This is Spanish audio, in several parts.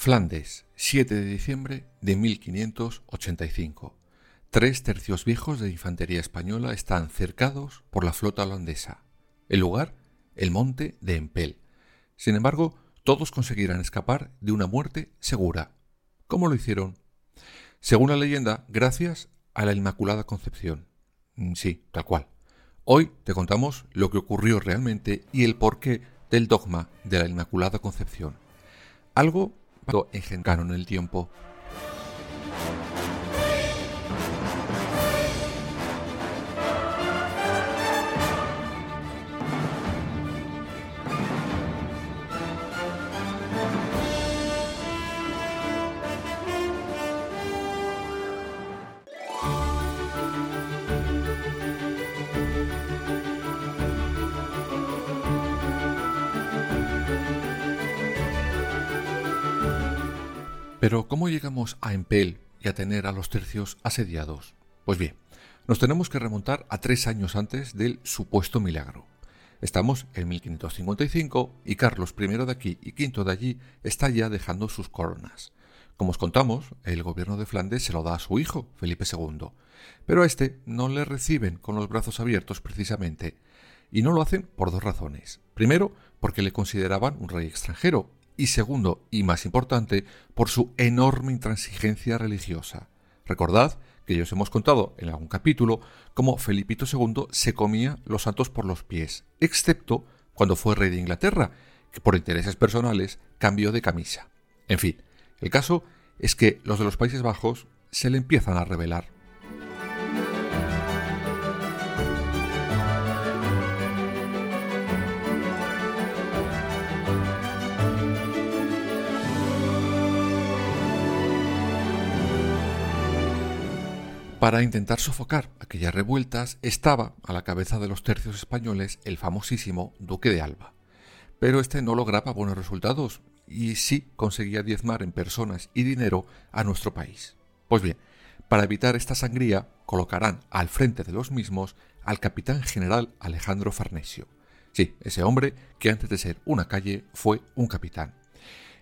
Flandes, 7 de diciembre de 1585. Tres tercios viejos de infantería española están cercados por la flota holandesa. El lugar, el monte de Empel. Sin embargo, todos conseguirán escapar de una muerte segura. ¿Cómo lo hicieron? Según la leyenda, gracias a la Inmaculada Concepción. Mm, sí, tal cual. Hoy te contamos lo que ocurrió realmente y el porqué del dogma de la Inmaculada Concepción. Algo en el tiempo. Pero ¿cómo llegamos a Empel y a tener a los tercios asediados? Pues bien, nos tenemos que remontar a tres años antes del supuesto milagro. Estamos en 1555 y Carlos I de aquí y V de allí está ya dejando sus coronas. Como os contamos, el gobierno de Flandes se lo da a su hijo, Felipe II, pero a este no le reciben con los brazos abiertos precisamente, y no lo hacen por dos razones. Primero, porque le consideraban un rey extranjero y segundo, y más importante, por su enorme intransigencia religiosa. Recordad que ya os hemos contado en algún capítulo cómo Felipito II se comía los santos por los pies, excepto cuando fue rey de Inglaterra, que por intereses personales cambió de camisa. En fin, el caso es que los de los Países Bajos se le empiezan a rebelar. Para intentar sofocar aquellas revueltas estaba a la cabeza de los tercios españoles el famosísimo duque de Alba. Pero este no lograba buenos resultados y sí conseguía diezmar en personas y dinero a nuestro país. Pues bien, para evitar esta sangría colocarán al frente de los mismos al capitán general Alejandro Farnesio. Sí, ese hombre que antes de ser una calle fue un capitán.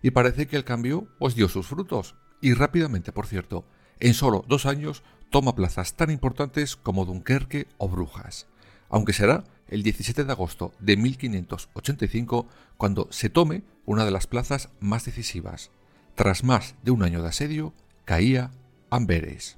Y parece que el cambio os dio sus frutos. Y rápidamente, por cierto, en solo dos años toma plazas tan importantes como Dunkerque o Brujas, aunque será el 17 de agosto de 1585 cuando se tome una de las plazas más decisivas. Tras más de un año de asedio, caía Amberes.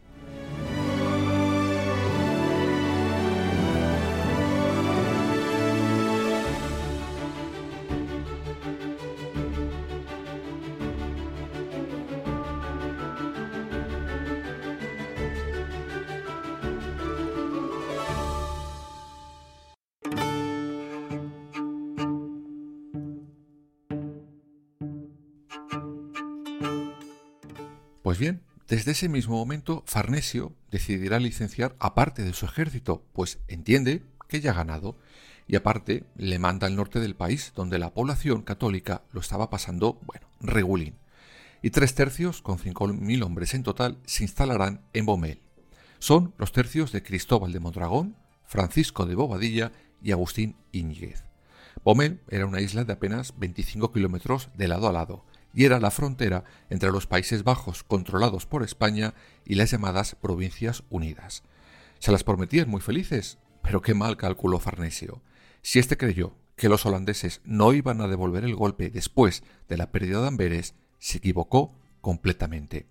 Pues bien, desde ese mismo momento Farnesio decidirá licenciar a parte de su ejército, pues entiende que ya ha ganado, y aparte le manda al norte del país, donde la población católica lo estaba pasando, bueno, regulín. Y tres tercios, con cinco mil hombres en total, se instalarán en Bomel. Son los tercios de Cristóbal de Mondragón, Francisco de Bobadilla y Agustín Íñiguez. Bomel era una isla de apenas 25 kilómetros de lado a lado, y era la frontera entre los Países Bajos controlados por España y las llamadas Provincias Unidas. Se las prometían muy felices, pero qué mal calculó Farnesio. Si éste creyó que los holandeses no iban a devolver el golpe después de la pérdida de Amberes, se equivocó completamente.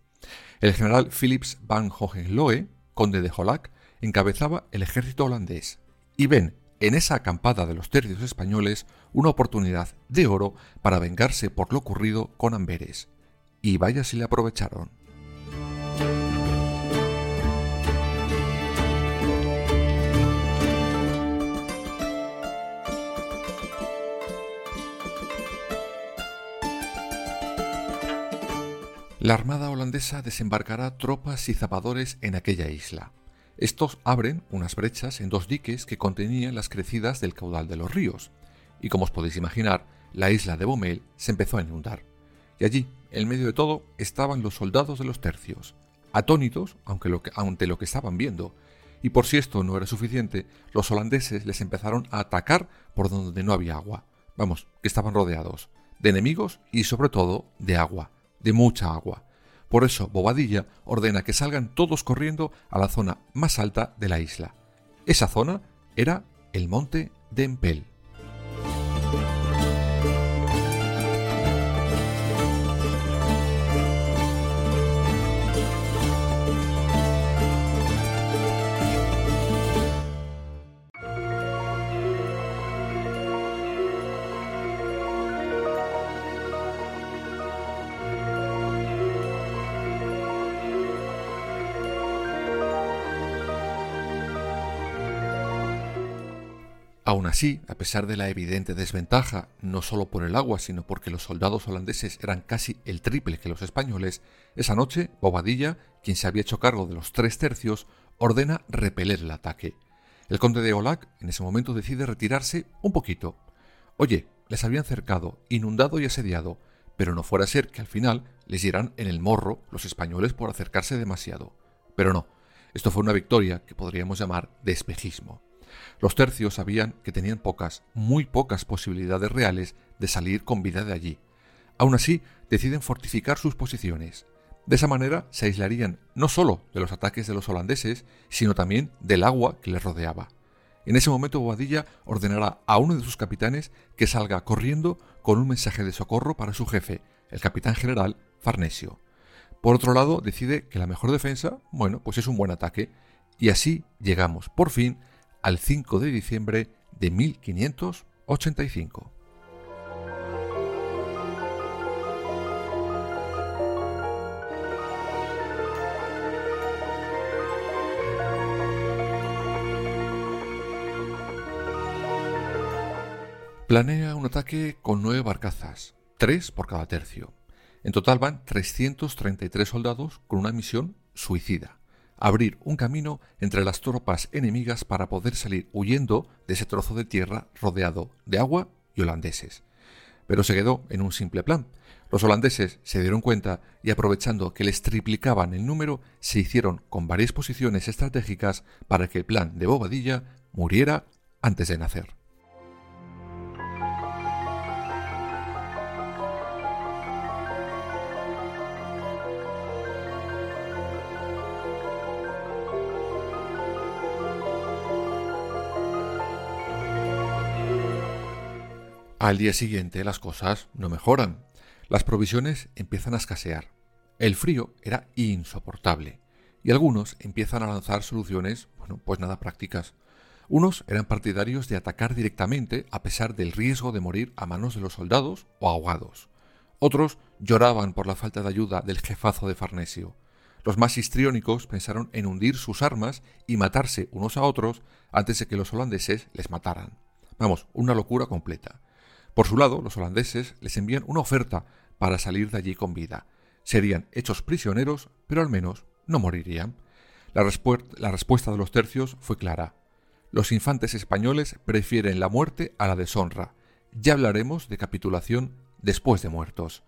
El general Philips van Hohenlohe, conde de Holac, encabezaba el ejército holandés, y ven en esa acampada de los tercios españoles una oportunidad de oro para vengarse por lo ocurrido con Amberes. Y vaya si le aprovecharon. La Armada holandesa desembarcará tropas y zapadores en aquella isla. Estos abren unas brechas en dos diques que contenían las crecidas del caudal de los ríos, y como os podéis imaginar, la isla de Bomel se empezó a inundar. Y allí, en medio de todo, estaban los soldados de los tercios, atónitos aunque ante lo que estaban viendo, y por si esto no era suficiente, los holandeses les empezaron a atacar por donde no había agua. Vamos, que estaban rodeados de enemigos y sobre todo de agua de mucha agua. Por eso Bobadilla ordena que salgan todos corriendo a la zona más alta de la isla. Esa zona era el monte de Empel. Aún así, a pesar de la evidente desventaja, no solo por el agua, sino porque los soldados holandeses eran casi el triple que los españoles, esa noche Bobadilla, quien se había hecho cargo de los tres tercios, ordena repeler el ataque. El conde de Olac en ese momento decide retirarse un poquito. Oye, les habían cercado, inundado y asediado, pero no fuera a ser que al final les dieran en el morro los españoles por acercarse demasiado. Pero no, esto fue una victoria que podríamos llamar de. Los tercios sabían que tenían pocas, muy pocas posibilidades reales de salir con vida de allí. Aún así, deciden fortificar sus posiciones. De esa manera se aislarían no solo de los ataques de los holandeses, sino también del agua que les rodeaba. En ese momento Bobadilla ordenará a uno de sus capitanes que salga corriendo con un mensaje de socorro para su jefe, el capitán general Farnesio. Por otro lado, decide que la mejor defensa, bueno, pues es un buen ataque, y así llegamos, por fin, al 5 de diciembre de 1585. Planea un ataque con nueve barcazas, tres por cada tercio. En total van 333 soldados con una misión suicida abrir un camino entre las tropas enemigas para poder salir huyendo de ese trozo de tierra rodeado de agua y holandeses. Pero se quedó en un simple plan. Los holandeses se dieron cuenta y aprovechando que les triplicaban el número, se hicieron con varias posiciones estratégicas para que el plan de Bobadilla muriera antes de nacer. Al día siguiente las cosas no mejoran. Las provisiones empiezan a escasear. El frío era insoportable y algunos empiezan a lanzar soluciones, bueno, pues nada prácticas. Unos eran partidarios de atacar directamente a pesar del riesgo de morir a manos de los soldados o ahogados. Otros lloraban por la falta de ayuda del jefazo de Farnesio. Los más histriónicos pensaron en hundir sus armas y matarse unos a otros antes de que los holandeses les mataran. Vamos, una locura completa. Por su lado, los holandeses les envían una oferta para salir de allí con vida. Serían hechos prisioneros, pero al menos no morirían. La, respuesta de los tercios fue clara. Los infantes españoles prefieren la muerte a la deshonra. Ya hablaremos de capitulación después de muertos.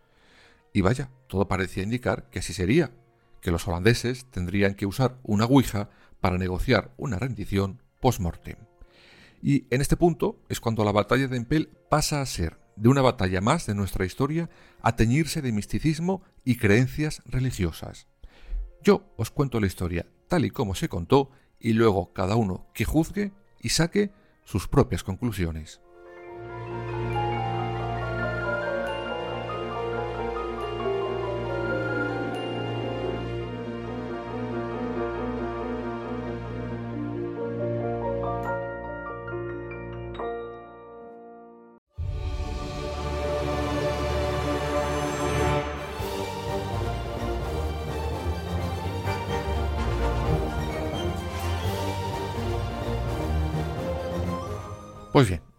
Y vaya, todo parecía indicar que así sería, que los holandeses tendrían que usar una ouija para negociar una rendición post-mortem. Y en este punto es cuando la batalla de Empel pasa a ser de una batalla más de nuestra historia a teñirse de misticismo y creencias religiosas. Yo os cuento la historia tal y como se contó y luego cada uno que juzgue y saque sus propias conclusiones.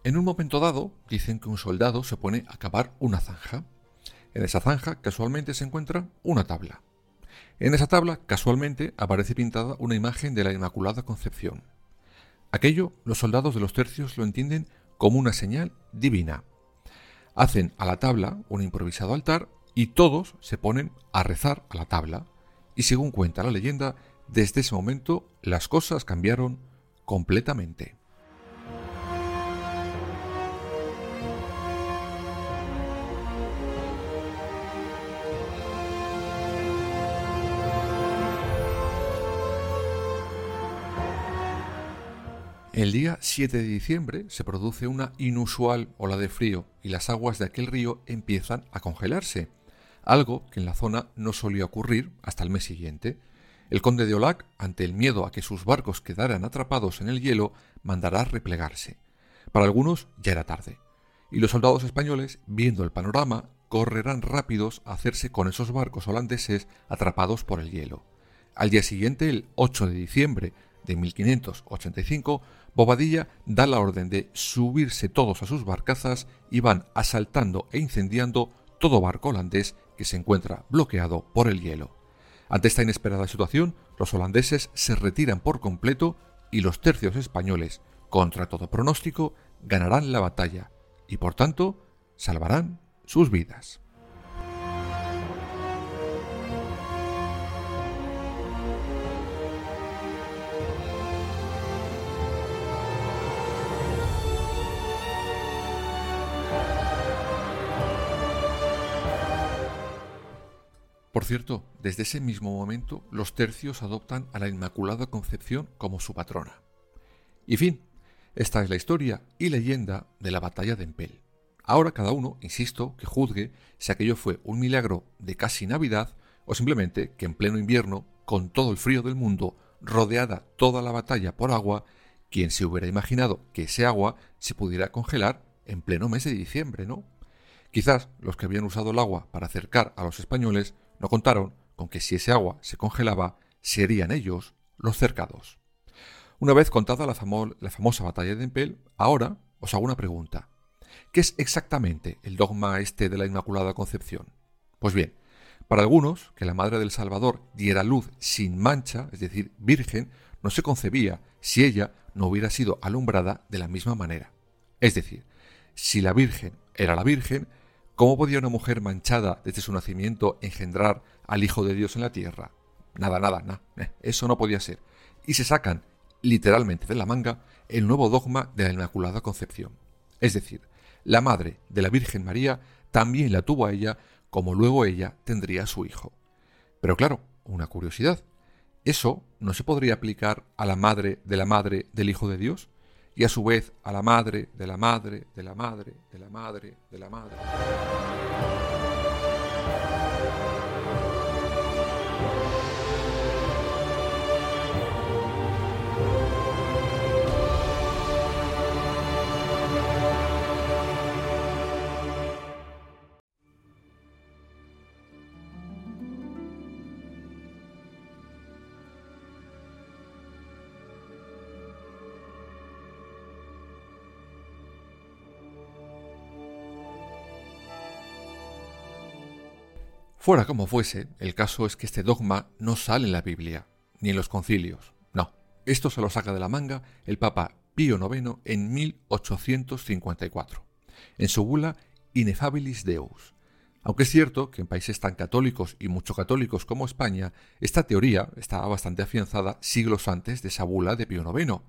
En un momento dado dicen que un soldado se pone a cavar una zanja. En esa zanja casualmente se encuentra una tabla. En esa tabla casualmente aparece pintada una imagen de la Inmaculada Concepción. Aquello los soldados de los tercios lo entienden como una señal divina. Hacen a la tabla un improvisado altar y todos se ponen a rezar a la tabla. Y según cuenta la leyenda, desde ese momento las cosas cambiaron completamente. El día 7 de diciembre se produce una inusual ola de frío y las aguas de aquel río empiezan a congelarse, algo que en la zona no solía ocurrir hasta el mes siguiente. El conde de Olac, ante el miedo a que sus barcos quedaran atrapados en el hielo, mandará replegarse. Para algunos ya era tarde, y los soldados españoles, viendo el panorama, correrán rápidos a hacerse con esos barcos holandeses atrapados por el hielo. Al día siguiente, el 8 de diciembre de 1585, Bobadilla da la orden de subirse todos a sus barcazas y van asaltando e incendiando todo barco holandés que se encuentra bloqueado por el hielo. Ante esta inesperada situación, los holandeses se retiran por completo y los tercios españoles, contra todo pronóstico, ganarán la batalla y por tanto salvarán sus vidas. Por cierto, desde ese mismo momento los tercios adoptan a la Inmaculada Concepción como su patrona. Y fin, esta es la historia y leyenda de la batalla de Empel. Ahora cada uno, insisto, que juzgue si aquello fue un milagro de casi Navidad o simplemente que en pleno invierno, con todo el frío del mundo, rodeada toda la batalla por agua, quien se hubiera imaginado que ese agua se pudiera congelar en pleno mes de diciembre, ¿no? Quizás los que habían usado el agua para acercar a los españoles no contaron con que si ese agua se congelaba, serían ellos los cercados. Una vez contada la, famosa batalla de Empel, ahora os hago una pregunta. ¿Qué es exactamente el dogma este de la Inmaculada Concepción? Pues bien, para algunos, que la Madre del Salvador diera luz sin mancha, es decir, virgen, no se concebía si ella no hubiera sido alumbrada de la misma manera. Es decir, si la Virgen era la Virgen, ¿Cómo podía una mujer manchada desde su nacimiento engendrar al Hijo de Dios en la tierra? Nada, nada, nada. Eh, eso no podía ser. Y se sacan, literalmente de la manga, el nuevo dogma de la Inmaculada Concepción. Es decir, la madre de la Virgen María también la tuvo a ella, como luego ella tendría a su hijo. Pero claro, una curiosidad. ¿Eso no se podría aplicar a la madre de la madre del Hijo de Dios? Y a su vez a la madre de la madre de la madre de la madre de la madre. Fuera como fuese, el caso es que este dogma no sale en la Biblia, ni en los concilios. No, esto se lo saca de la manga el Papa Pío IX en 1854, en su bula Inefabilis Deus. Aunque es cierto que en países tan católicos y mucho católicos como España, esta teoría estaba bastante afianzada siglos antes de esa bula de Pío IX.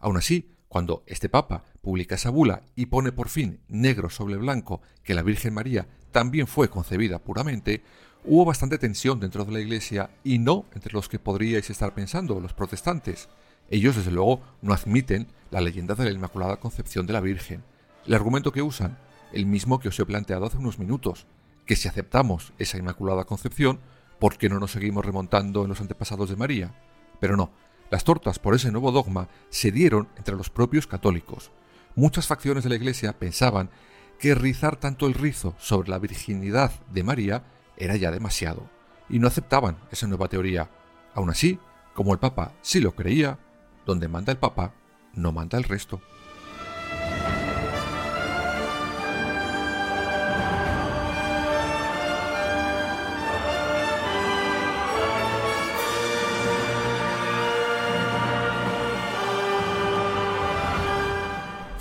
Aún así, cuando este Papa publica esa bula y pone por fin negro sobre blanco que la Virgen María también fue concebida puramente, hubo bastante tensión dentro de la Iglesia y no entre los que podríais estar pensando, los protestantes. Ellos, desde luego, no admiten la leyenda de la Inmaculada Concepción de la Virgen. El argumento que usan, el mismo que os he planteado hace unos minutos, que si aceptamos esa Inmaculada Concepción, ¿por qué no nos seguimos remontando en los antepasados de María? Pero no, las tortas por ese nuevo dogma se dieron entre los propios católicos. Muchas facciones de la Iglesia pensaban que rizar tanto el rizo sobre la virginidad de María era ya demasiado, y no aceptaban esa nueva teoría. Aún así, como el Papa sí lo creía, donde manda el Papa, no manda el resto.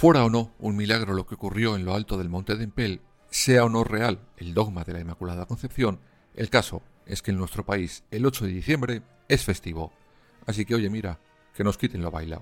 Fuera o no un milagro lo que ocurrió en lo alto del monte de Empel, sea o no real el dogma de la Inmaculada Concepción, el caso es que en nuestro país el 8 de diciembre es festivo. Así que oye, mira, que nos quiten lo bailado.